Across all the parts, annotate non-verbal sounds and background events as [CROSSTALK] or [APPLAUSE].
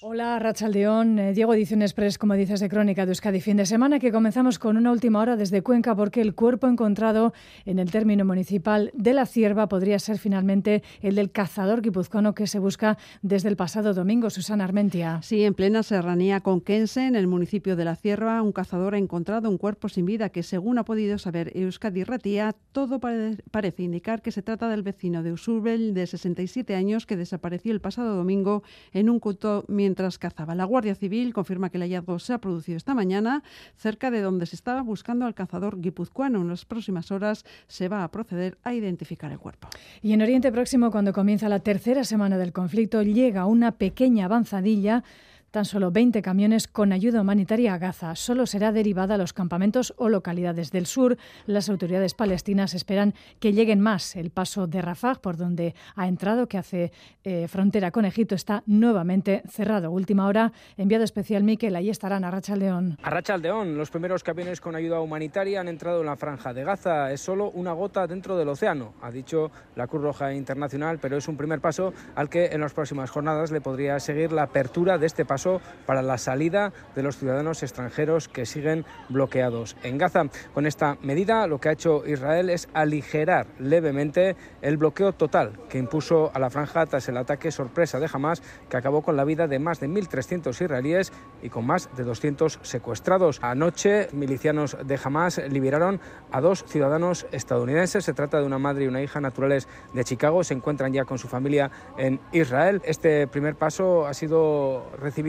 Hola, Rachaldeón. Eh, Diego Edición Express, como dices, de Crónica de Euskadi. Fin de semana que comenzamos con una última hora desde Cuenca porque el cuerpo encontrado en el término municipal de La Cierva podría ser finalmente el del cazador guipuzcoano que se busca desde el pasado domingo. Susana Armentia. Sí, en plena serranía conquense, en el municipio de La Cierva, un cazador ha encontrado un cuerpo sin vida que, según ha podido saber Euskadi Ratía, todo parece indicar que se trata del vecino de Usurbel de 67 años que desapareció el pasado domingo en un culto mientras cazaba. La Guardia Civil confirma que el hallazgo se ha producido esta mañana cerca de donde se estaba buscando al cazador guipuzcoano. En las próximas horas se va a proceder a identificar el cuerpo. Y en Oriente Próximo, cuando comienza la tercera semana del conflicto, llega una pequeña avanzadilla Tan solo 20 camiones con ayuda humanitaria a Gaza. Solo será derivada a los campamentos o localidades del sur. Las autoridades palestinas esperan que lleguen más. El paso de Rafah, por donde ha entrado, que hace eh, frontera con Egipto, está nuevamente cerrado. Última hora, enviado especial Miquel. Ahí estarán a Rachaldeón. A Rachaldeón, los primeros camiones con ayuda humanitaria han entrado en la franja de Gaza. Es solo una gota dentro del océano, ha dicho la Cruz Roja Internacional, pero es un primer paso al que en las próximas jornadas le podría seguir la apertura de este paso para la salida de los ciudadanos extranjeros que siguen bloqueados en Gaza. Con esta medida lo que ha hecho Israel es aligerar levemente el bloqueo total que impuso a la franja tras el ataque sorpresa de Hamas que acabó con la vida de más de 1.300 israelíes y con más de 200 secuestrados. Anoche, milicianos de Hamas liberaron a dos ciudadanos estadounidenses. Se trata de una madre y una hija naturales de Chicago. Se encuentran ya con su familia en Israel. Este primer paso ha sido recibido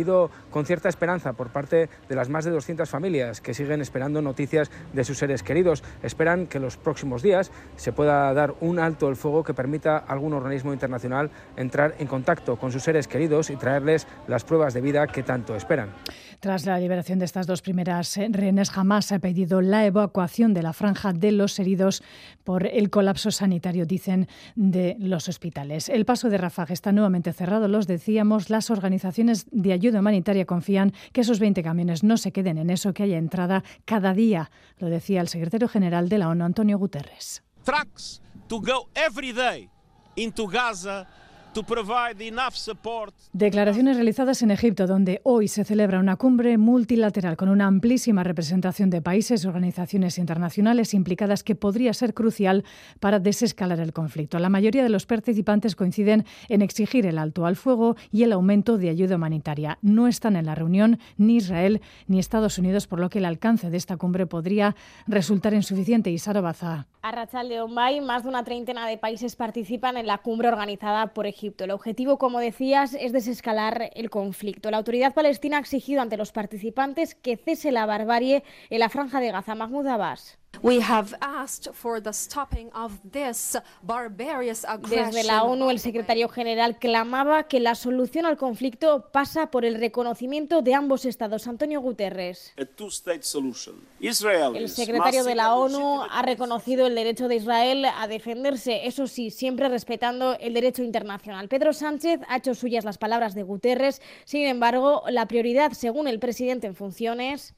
con cierta esperanza por parte de las más de 200 familias que siguen esperando noticias de sus seres queridos. Esperan que en los próximos días se pueda dar un alto el fuego que permita a algún organismo internacional entrar en contacto con sus seres queridos y traerles las pruebas de vida que tanto esperan. Tras la liberación de estas dos primeras rehenes, jamás ha pedido la evacuación de la franja de los heridos por el colapso sanitario, dicen, de los hospitales. El paso de Rafah está nuevamente cerrado, los decíamos. Las organizaciones de ayuda humanitaria confían que esos 20 camiones no se queden en eso, que haya entrada cada día, lo decía el secretario general de la ONU, Antonio Guterres. Trucks to go every day into Gaza Declaraciones realizadas en Egipto, donde hoy se celebra una cumbre multilateral con una amplísima representación de países y organizaciones internacionales implicadas que podría ser crucial para desescalar el conflicto. La mayoría de los participantes coinciden en exigir el alto al fuego y el aumento de ayuda humanitaria. No están en la reunión ni Israel ni Estados Unidos, por lo que el alcance de esta cumbre podría resultar insuficiente. Y Sara Baza. A Rachel más de una treintena de países participan en la cumbre organizada por Egipto el objetivo, como decías, es desescalar el conflicto. La autoridad palestina ha exigido ante los participantes que cese la barbarie en la franja de Gaza. Mahmoud Abbas. Desde la ONU, el secretario general clamaba que la solución al conflicto pasa por el reconocimiento de ambos estados. Antonio Guterres. El secretario de la ONU ha reconocido el derecho de Israel a defenderse, eso sí, siempre respetando el derecho internacional. Pedro Sánchez ha hecho suyas las palabras de Guterres. Sin embargo, la prioridad, según el presidente en funciones,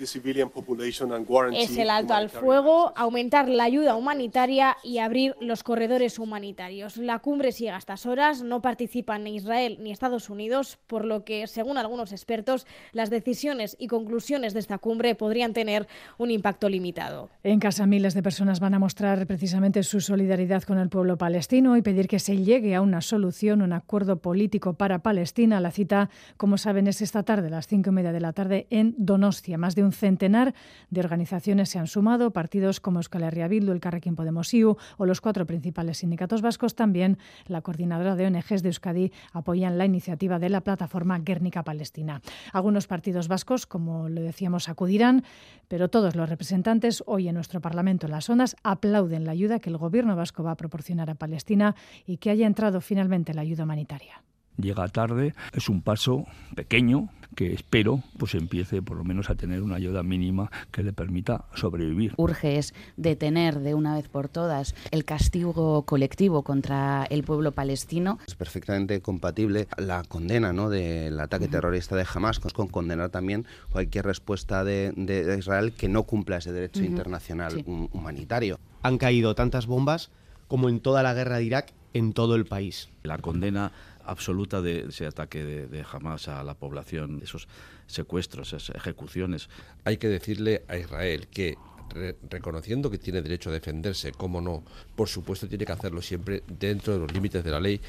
es el alto al fuego, aumentar la ayuda humanitaria y abrir los corredores humanitarios. La cumbre sigue a estas horas, no participan ni Israel ni Estados Unidos, por lo que, según algunos expertos, las decisiones y conclusiones de esta cumbre podrían tener un impacto limitado. En casa miles de personas van a mostrar precisamente su solidaridad con el pueblo palestino y pedir que se llegue a una solución, un acuerdo político para Palestina. La cita, como saben, es esta tarde, a las cinco y media de la tarde, en Donostia. Más de un centenar de organizaciones se han sumado, partidos como Euskal Herria Bildu, el Carrequín Podemos IU o los cuatro principales sindicatos vascos. También la coordinadora de ONGs de Euskadi apoyan la iniciativa de la plataforma Guernica Palestina. Algunos partidos vascos, como lo decíamos, acudirán, pero todos los representantes hoy en nuestro Parlamento en las zonas aplauden la ayuda que el gobierno vasco va a proporcionar a Palestina y que haya entrado finalmente la ayuda humanitaria llega tarde, es un paso pequeño que espero pues empiece por lo menos a tener una ayuda mínima que le permita sobrevivir. Urge es detener de una vez por todas el castigo colectivo contra el pueblo palestino. Es perfectamente compatible la condena ¿no? del ataque terrorista de Hamas con condenar también cualquier respuesta de, Israel que no cumpla ese derecho internacional humanitario. Han caído tantas bombas como en toda la guerra de Irak en todo el país. La condena absoluta de ese ataque de, de Hamas a la población, esos secuestros, esas ejecuciones. Hay que decirle a Israel que reconociendo que tiene derecho a defenderse, cómo no, por supuesto tiene que hacerlo siempre dentro de los límites de la ley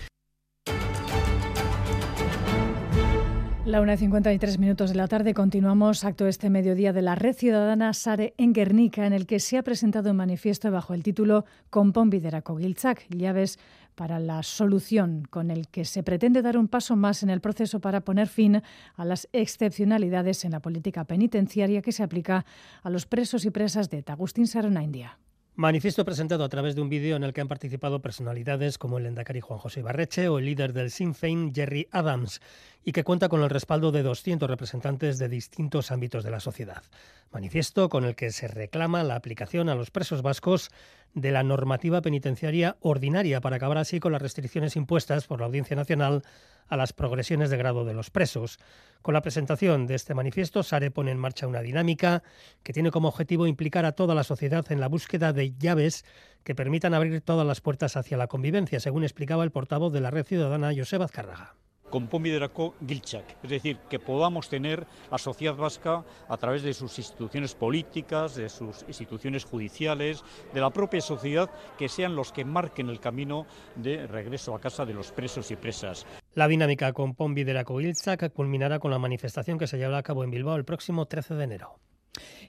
La 1.53 minutos de la tarde continuamos acto este mediodía de la Red Ciudadana Sare en Guernica, en el que se ha presentado un manifiesto bajo el título Compon Biderako Giltzak, llaves para la solución, con el que se pretende dar un paso más en el proceso para poner fin a las excepcionalidades en la política penitenciaria que se aplica a los presos y presas de Agustín Sarona, India. Manifiesto presentado a través de un vídeo en el que han participado personalidades como el Endacari Juan José Barreche o el líder del Sinn Féin Jerry Adams y que cuenta con el respaldo de 200 representantes de distintos ámbitos de la sociedad. Manifiesto con el que se reclama la aplicación a los presos vascos de la normativa penitenciaria ordinaria para acabar así con las restricciones impuestas por la Audiencia Nacional a las progresiones de grado de los presos. Con la presentación de este manifiesto, Sare pone en marcha una dinámica que tiene como objetivo implicar a toda la sociedad en la búsqueda de llaves que permitan abrir todas las puertas hacia la convivencia, según explicaba el portavoz de la Red Ciudadana, Joseba Azcárraga con Pomiderako Gilchak, es decir, que podamos tener la sociedad vasca a través de sus instituciones políticas, de sus instituciones judiciales, de la propia sociedad, que sean los que marquen el camino de regreso a casa de los presos y presas. La dinámica con Pomiderako Gilchak culminará con la manifestación que se llevará a cabo en Bilbao el próximo 13 de enero.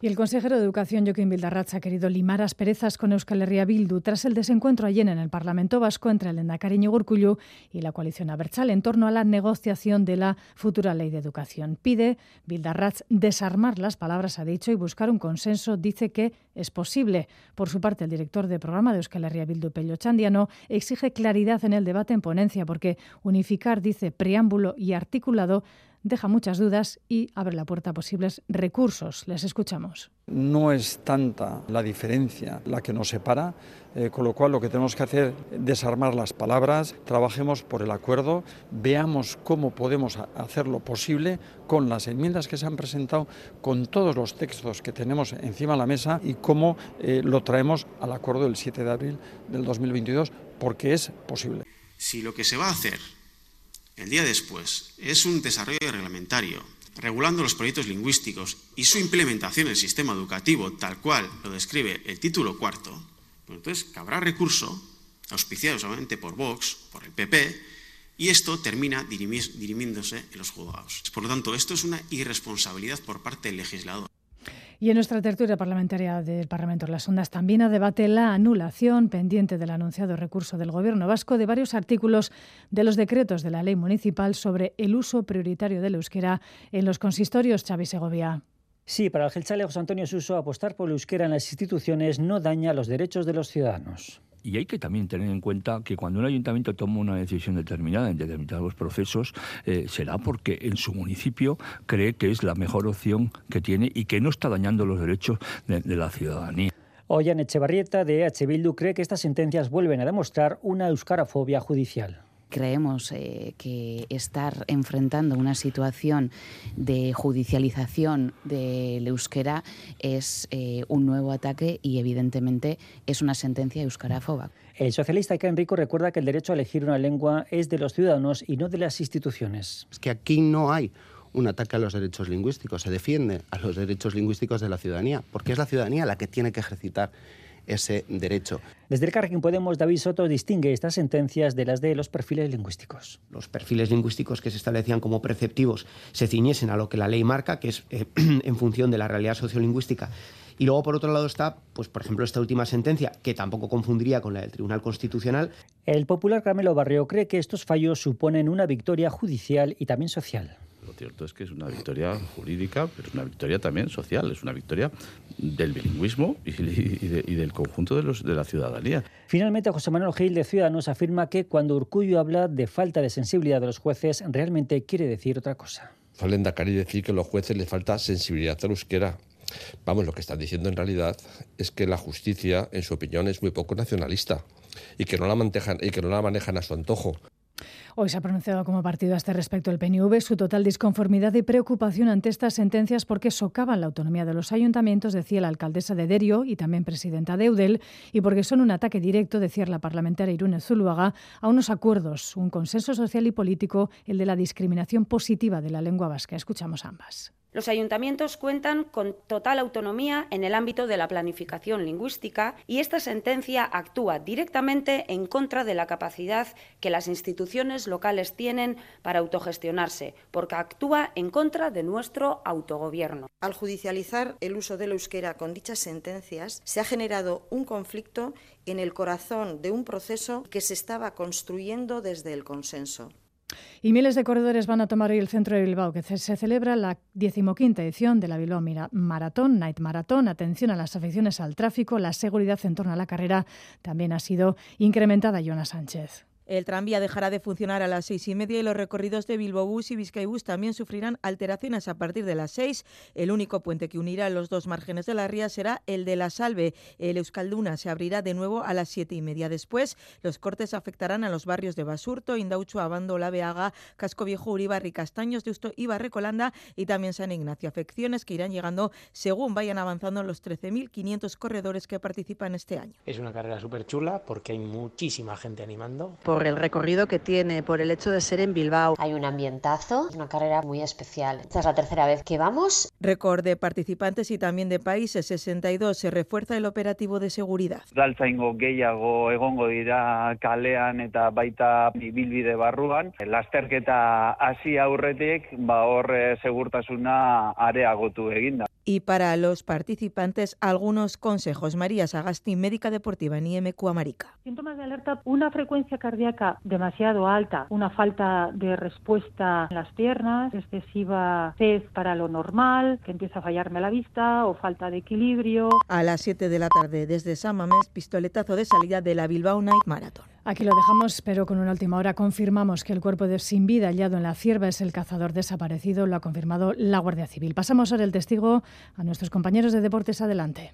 Y el consejero de Educación, Joaquín Bildarratz, ha querido limar asperezas con Euskal Herria Bildu tras el desencuentro ayer en el Parlamento Vasco entre el Endacari Gurkullu y la coalición Abertzal en torno a la negociación de la futura ley de educación. Pide Bildarratz desarmar las palabras, ha dicho, y buscar un consenso. Dice que es posible. Por su parte, el director de programa de Euskal Herria Bildu, Pello Chandiano, exige claridad en el debate en ponencia porque unificar, dice, preámbulo y articulado deja muchas dudas y abre la puerta a posibles recursos. Les escuchamos. No es tanta la diferencia la que nos separa, eh, con lo cual lo que tenemos que hacer es desarmar las palabras, trabajemos por el acuerdo, veamos cómo podemos hacerlo posible con las enmiendas que se han presentado, con todos los textos que tenemos encima de la mesa y cómo eh, lo traemos al acuerdo del 7 de abril del 2022, porque es posible. Si lo que se va a hacer el día después es un desarrollo reglamentario regulando los proyectos lingüísticos y su implementación en el sistema educativo tal cual lo describe el título cuarto, entonces cabrá recurso, auspiciado solamente por Vox, por el PP, y esto termina dirimiéndose en los juzgados. Por lo tanto, esto es una irresponsabilidad por parte del legislador. Y en nuestra tertulia parlamentaria del Parlamento de las Ondas también a debate la anulación pendiente del anunciado recurso del Gobierno vasco de varios artículos de los decretos de la ley municipal sobre el uso prioritario del euskera en los consistorios Xavi Segovia. Sí, para el Gelchale José Antonio Suso, apostar por el euskera en las instituciones no daña los derechos de los ciudadanos. Y hay que también tener en cuenta que cuando un ayuntamiento toma una decisión determinada en determinados procesos, eh, será porque en su municipio cree que es la mejor opción que tiene y que no está dañando los derechos de, la ciudadanía. Oyan Echevarrieta de EH Bildu cree que estas sentencias vuelven a demostrar una euskarafobia judicial creemos eh, que estar enfrentando una situación de judicialización del euskera es eh, un nuevo ataque y evidentemente es una sentencia euskarafoba. El socialista Ken Rico recuerda que el derecho a elegir una lengua es de los ciudadanos y no de las instituciones. Es que aquí no hay un ataque a los derechos lingüísticos, se defiende a los derechos lingüísticos de la ciudadanía, porque es la ciudadanía la que tiene que ejercitar ese derecho. Desde el Carrequín Podemos, David Soto distingue estas sentencias de las de los perfiles lingüísticos. Los perfiles lingüísticos que se establecían como preceptivos se ciñesen a lo que la ley marca, que es eh, [CLEARS THROAT] en función de la realidad sociolingüística. Y luego, por otro lado, está, pues, por ejemplo, esta última sentencia, que tampoco confundiría con la del Tribunal Constitucional. El popular Carmelo Barrio cree que estos fallos suponen una victoria judicial y también social. Lo cierto es que es una victoria jurídica, pero es una victoria también social, es una victoria del bilingüismo y, del conjunto de, los, de la ciudadanía. Finalmente, José Manuel Gil de Ciudadanos afirma que cuando Urcullo habla de falta de sensibilidad de los jueces, realmente quiere decir otra cosa. Falenda Cari decir que a los jueces les falta sensibilidad a la euskera. Vamos, lo que están diciendo en realidad es que la justicia, en su opinión, es muy poco nacionalista y que no la, manejan, y que no la manejan a su antojo. Hoy se ha pronunciado como partido a este respecto el PNV su total disconformidad y preocupación ante estas sentencias porque socavan la autonomía de los ayuntamientos, decía la alcaldesa de Derio y también presidenta de Eudel, y porque son un ataque directo, decía la parlamentaria Irune Zuluaga, a unos acuerdos, un consenso social y político, el de la discriminación positiva de la lengua vasca. Escuchamos ambas. Los ayuntamientos cuentan con total autonomía en el ámbito de la planificación lingüística y esta sentencia actúa directamente en contra de la capacidad que las instituciones locales tienen para autogestionarse, porque actúa en contra de nuestro autogobierno. Al judicializar el uso del euskera con dichas sentencias, se ha generado un conflicto en el corazón de un proceso que se estaba construyendo desde el consenso. Y miles de corredores van a tomar hoy el centro de Bilbao, que se celebra la decimoquinta edición de la Bilbao Maratón, Night Maratón. Atención a las aficiones al tráfico, la seguridad en torno a la carrera también ha sido incrementada, Jonas Sánchez. El tranvía dejará de funcionar a las seis y media y los recorridos de Bilbao Bus y Vizcaibus también sufrirán alteraciones a partir de las seis. El único puente que unirá los dos márgenes de la ría será el de la Salve. El Euskalduna se abrirá de nuevo a las siete y media. Después, los cortes afectarán a los barrios de Basurto, Indaucho, Abando, La Beaga, Casco Viejo, Uribarri, Castaños, Deusto y Barrecolanda y también San Ignacio. Afecciones que irán llegando según vayan avanzando los 13.500 corredores que participan este año. Es una carrera súper chula porque hay muchísima gente animando por el recorrido que tiene, por el hecho de ser en Bilbao. Hay un ambientazo, es una carrera muy especial. Esta es la tercera vez que vamos. Récord de participantes y también de países, 62. Se refuerza el operativo de seguridad. Daltzaingo gehiago egongo dira kalean eta baita ibilbide barruan. Lasterketa hasi aurretik, ba hor segurtasuna areagotu eginda. Y para los participantes, algunos consejos. María Sagasti, médica deportiva en IMQ Amarica. Síntomas de alerta, una frecuencia cardíaca demasiado alta, una falta de respuesta en las piernas, excesiva sed para lo normal, que empieza a fallarme la vista o falta de equilibrio. A las 7 de la tarde, desde San Mamés, pistoletazo de salida de la Bilbao Night Marathon. Aquí lo dejamos, pero con una última hora confirmamos que el cuerpo de sin vida hallado en la cierva es el cazador desaparecido, lo ha confirmado la Guardia Civil. Pasamos ahora el testigo a nuestros compañeros de deportes. Adelante.